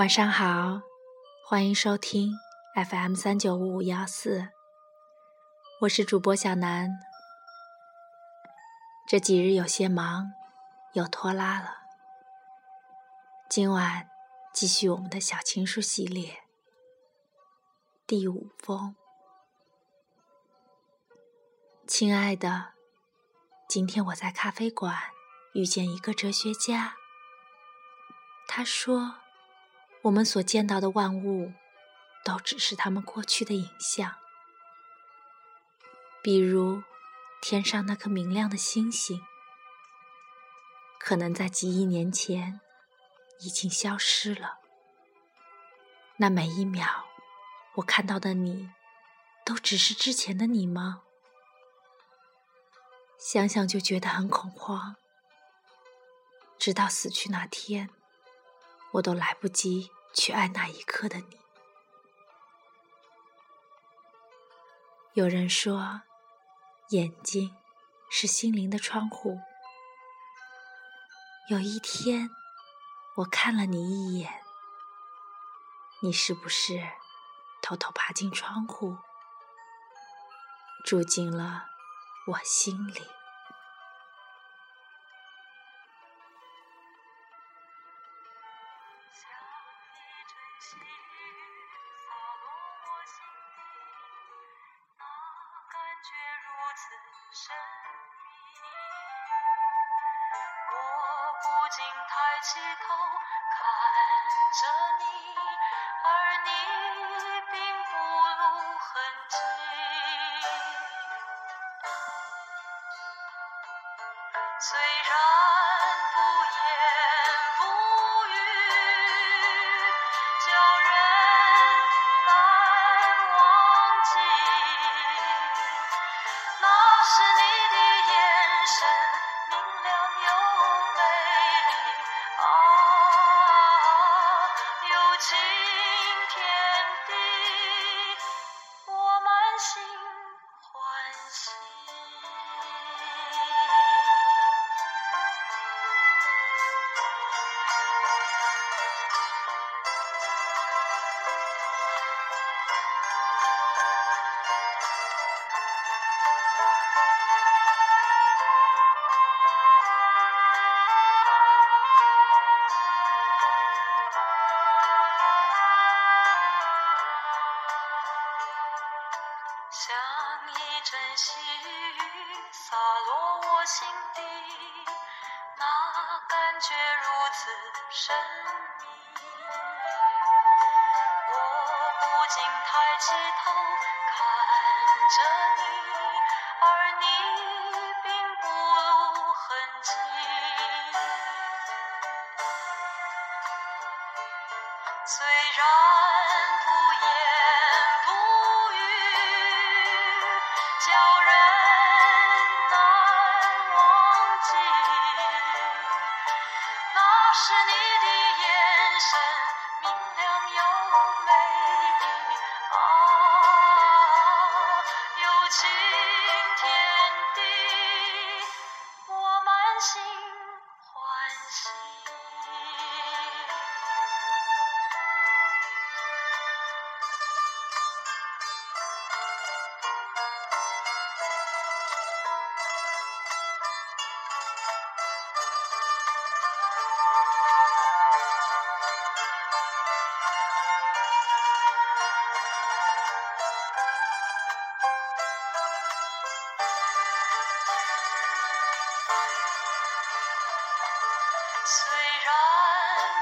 晚上好，欢迎收听 FM 三九五五幺四，我是主播小南。这几日有些忙，又拖拉了。今晚继续我们的小情书系列，第五封。亲爱的，今天我在咖啡馆遇见一个哲学家，他说。我们所见到的万物，都只是他们过去的影像。比如，天上那颗明亮的星星，可能在几亿年前已经消失了。那每一秒，我看到的你，都只是之前的你吗？想想就觉得很恐慌。直到死去那天。我都来不及去爱那一刻的你。有人说，眼睛是心灵的窗户。有一天，我看了你一眼，你是不是偷偷爬进窗户，住进了我心里？细雨洒落我心底那感觉如此神秘我不禁抬起头看着你。to 雨洒落我心底，那感觉如此神秘。我不禁抬起头看着你，而你并不露痕迹。虽然不言不语。叫人眼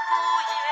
不言。